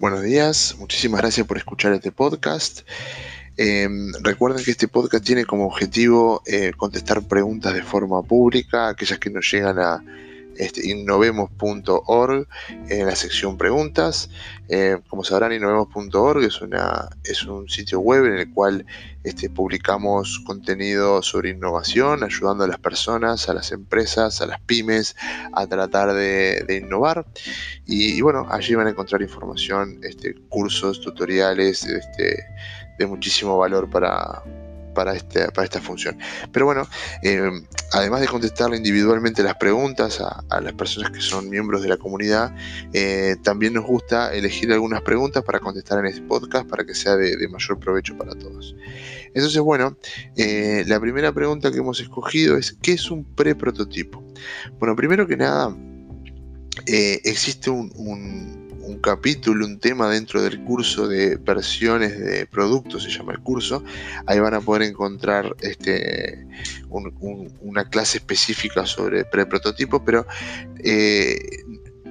Buenos días, muchísimas gracias por escuchar este podcast. Em, recuerden que este podcast tiene como objetivo eh, contestar preguntas de forma pública, aquellas que nos llegan a este, innovemos.org en la sección preguntas. Eh, como sabrán, innovemos.org es, es un sitio web en el cual este, publicamos contenido sobre innovación, ayudando a las personas, a las empresas, a las pymes a tratar de, innovar. Y, bueno, allí van a encontrar información, este, cursos, tutoriales de muchísimo valor para, para, este, para esta función. Pero bueno, eh, además de contestarle individualmente las preguntas a, las personas que son miembros de la comunidad, eh, también nos gusta elegir algunas preguntas para contestar en este podcast para que sea de, mayor provecho para todos. Entonces, bueno, eh, la primera pregunta que hemos escogido es, ¿qué es un preprototipo? Bueno, primero que nada, existe un capítulo, un tema dentro del curso de versiones de productos, se llama el curso. Ahí van a poder encontrar este, una clase específica sobre preprototipo, pero eh,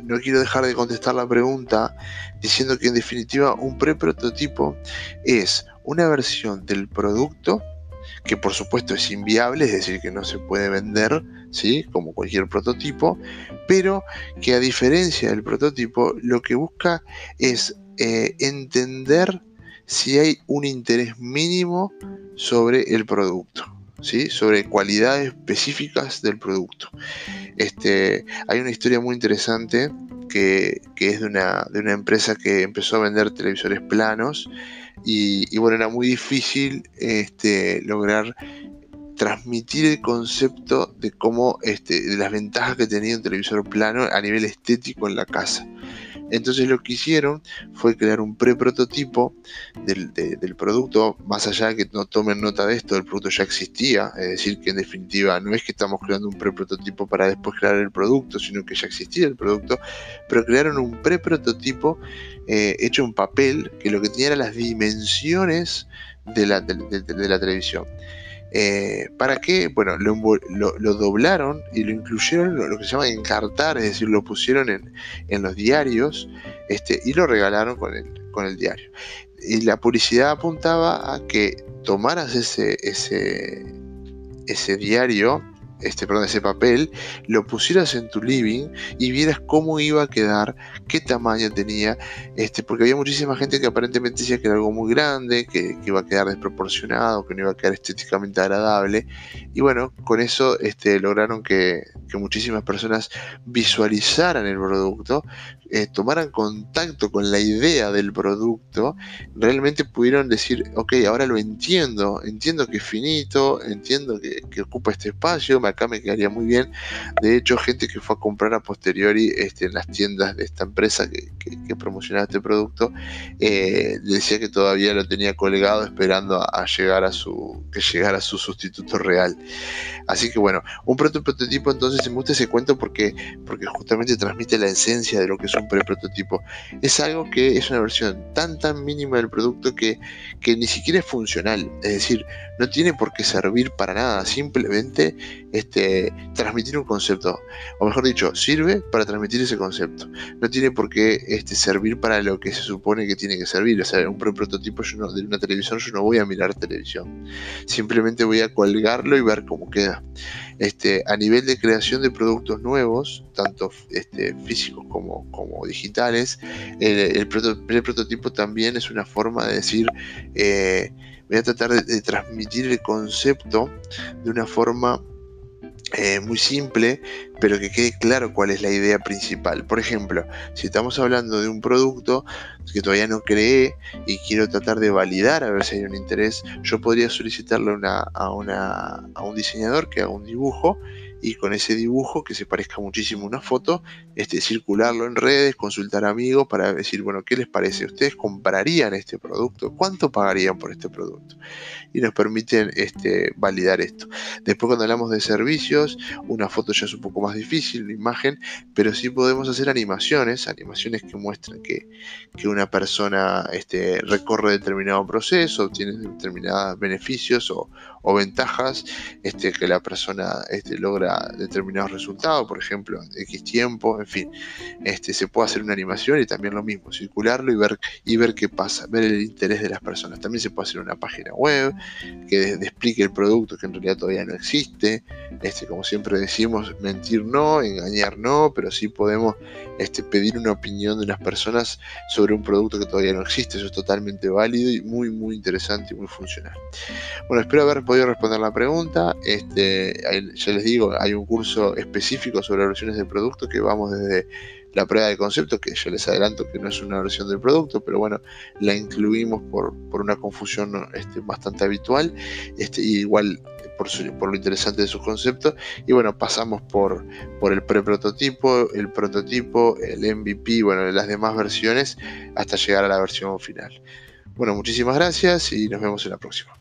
no quiero dejar de contestar la pregunta diciendo que en definitiva un preprototipo es una versión del producto que por supuesto es inviable, es decir, que no se puede vender, ¿sí? como cualquier prototipo, pero que a diferencia del prototipo, lo que busca es eh, entender si hay un interés mínimo sobre el producto. ¿Sí? sobre cualidades específicas del producto. Este, hay una historia muy interesante que, es de una, de una, empresa que empezó a vender televisores planos y, bueno, era muy difícil este, lograr transmitir el concepto de cómo, este, de las ventajas que tenía un televisor plano a nivel estético en la casa. Entonces lo que hicieron fue crear un pre-prototipo del, producto, más allá de que no tomen nota de esto, el producto ya existía, es decir, que en definitiva no es que estamos creando un pre-prototipo para después crear el producto, sino que ya existía el producto, pero crearon un pre-prototipo eh, hecho en papel que lo que tenía eran las dimensiones de la, de la televisión. Eh, ¿Para qué? Bueno, lo, doblaron y lo incluyeron lo, lo, que se llama encartar, es decir, lo pusieron en, los diarios este, y lo regalaron con el, con el diario. Y la publicidad apuntaba a que tomaras ese, ese, ese diario este, perdón, ese papel, lo pusieras en tu living y vieras cómo iba a quedar, qué tamaño tenía, este, porque había muchísima gente que aparentemente decía que era algo muy grande, que, iba a quedar desproporcionado, que no iba a quedar estéticamente agradable. Y bueno, con eso este, lograron que, que muchísimas personas visualizaran el producto, eh, tomaran contacto con la idea del producto, realmente pudieron decir, ok, ahora lo entiendo, entiendo que es finito, entiendo que, ocupa este espacio, acá me quedaría muy bien. De hecho, gente que fue a comprar a posteriori este, en las tiendas de esta empresa que, promocionaba este producto, eh, decía que todavía lo tenía colgado esperando a, llegar a su, que llegara su sustituto real. Así que bueno, un prototipo entonces me gusta ese cuento porque, porque justamente transmite la esencia de lo que es un pre-prototipo. Es algo que es una versión tan tan mínima del producto que, que ni siquiera es funcional. Es decir, no tiene por qué servir para nada. Simplemente este, transmitir un concepto. O mejor dicho, sirve para transmitir ese concepto. No tiene por qué este, servir para lo que se supone que tiene que servir. O sea, un prototipo de una televisión yo no voy a mirar televisión. Simplemente voy a colgarlo y ver cómo queda. Este, a nivel de creación de productos nuevos, tanto físicos como, digitales, el, prototipo también es una forma de decir, eh, voy a tratar de, transmitir el concepto de una forma eh, muy simple, pero que quede claro cuál es la idea principal. Por ejemplo, si estamos hablando de un producto que todavía no creé y quiero tratar de validar a ver si hay un interés, yo podría solicitarle a, a un diseñador que haga un dibujo y con ese dibujo que se parezca muchísimo a una foto, este, circularlo en redes, consultar amigos para decir, bueno, ¿qué les parece? ¿Ustedes comprarían este producto? ¿Cuánto pagarían por este producto? Y nos permiten este, validar esto. Después cuando hablamos de servicios, una foto ya es un poco más difícil, una imagen, pero sí podemos hacer animaciones, animaciones que muestran que, que una persona este, recorre determinado proceso, obtiene determinados beneficios o, o ventajas este, que la persona este, logra determinados resultados, por ejemplo, X tiempo, en fin, este, se puede hacer una animación y también lo mismo, circularlo y ver, y ver qué pasa, ver el interés de las personas. También se puede hacer una página web que explique el producto que en realidad todavía no existe. Este, como siempre decimos, mentir no, engañar no, pero sí podemos este, pedir una opinión de las personas sobre un producto que todavía no existe. Eso es totalmente válido y muy, muy interesante y muy funcional. Bueno, espero haber podido responder la pregunta. Este, ya les digo, hay un curso específico sobre versiones de producto que vamos desde la prueba de concepto, que yo les adelanto que no es una versión del producto, pero bueno, la incluimos por, una confusión este, bastante habitual, este, igual por, por, lo interesante de sus conceptos, y bueno, pasamos por, por el pre-prototipo, el prototipo, el MVP, bueno, las demás versiones, hasta llegar a la versión final. Bueno, muchísimas gracias y nos vemos en la próxima.